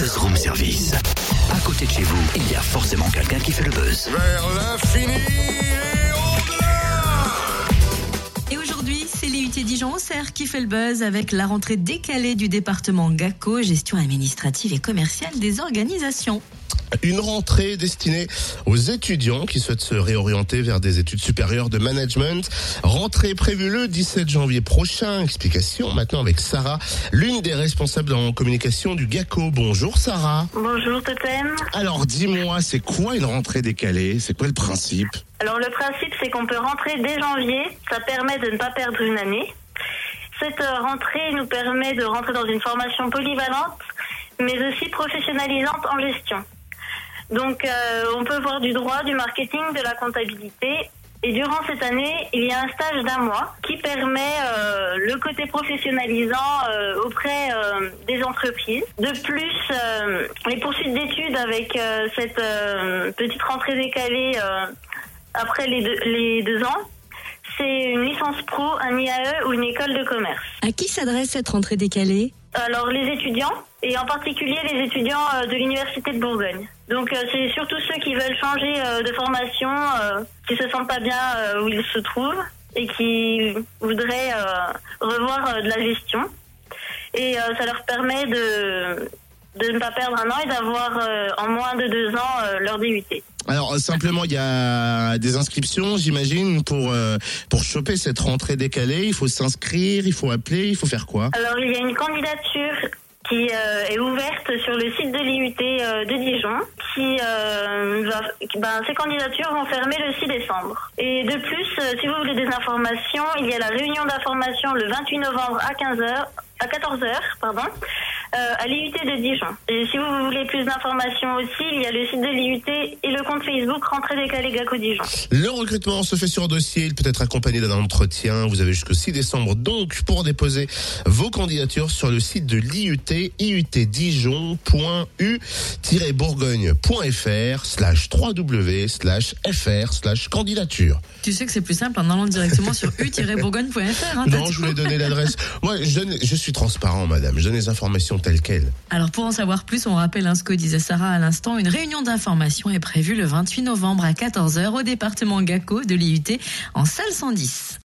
Buzz Room Service. À côté de chez vous, il y a forcément quelqu'un qui fait le buzz. Vers l'infini et au-delà Et aujourd'hui, c'est l'IUT Dijon-Auxerre qui fait le buzz avec la rentrée décalée du département GACO, gestion administrative et commerciale des organisations. Une rentrée destinée aux étudiants qui souhaitent se réorienter vers des études supérieures de management. Rentrée prévue le 17 janvier prochain. Explication maintenant avec Sarah, l'une des responsables en communication du GACO. Bonjour Sarah. Bonjour Totem. Alors dis-moi, c'est quoi une rentrée décalée? C'est quoi le principe? Alors le principe c'est qu'on peut rentrer dès janvier, ça permet de ne pas perdre une année. Cette euh, rentrée nous permet de rentrer dans une formation polyvalente, mais aussi professionnalisante en gestion. Donc euh, on peut voir du droit, du marketing, de la comptabilité. Et durant cette année, il y a un stage d'un mois qui permet euh, le côté professionnalisant euh, auprès des entreprises. De plus, les poursuites d'études avec cette petite rentrée décalée après les deux, les deux ans, c'est une licence pro, un IAE ou une école de commerce. À qui s'adresse cette rentrée décalée? Alors les étudiants, et en particulier les étudiants euh, de l'Université de Bourgogne. Donc euh, c'est surtout ceux qui veulent changer euh, de formation, qui se sentent pas bien où ils se trouvent et qui voudraient revoir de la gestion. Et ça leur permet de, de ne pas perdre un an et d'avoir en moins de deux ans leur DUT. Alors simplement, il y a des inscriptions, j'imagine, pour euh, pour choper cette rentrée décalée. Il faut s'inscrire, il faut appeler, il faut faire quoi Alors il y a une candidature qui euh, est ouverte sur le site de l'IUT euh, de Dijon. Qui, euh, va, ben, ces candidatures vont fermer le 6 décembre. Et de plus, euh, si vous voulez des informations, il y a la réunion d'information le 28 novembre à 15h, à 14h, pardon, euh, à l'IUT de Dijon. Et si vous voulez plus d'informations aussi, il y a le site de l'IUT et le compte Facebook Rentrée décalée GACO Dijon. Le recrutement se fait sur dossier, il peut être accompagné d'un entretien. Vous avez jusqu'au 6 décembre donc pour déposer vos candidatures sur le site de l'IUT, iutdijon.u-bourgogne.fr slash 3w slash fr slash candidature. Tu sais que c'est plus simple en allant directement sur u-bourgogne.fr. Hein, Non, je voulais donner l'adresse. Moi, je, donne- je suis transparent, madame. Je donne les informations telles quelles. Alors pour en savoir plus, on rappelle hein, ce que disait Sarah à l'instant, une réunion d'information est prévue le 28 novembre à 14h au département GACO de l'IUT en salle 110.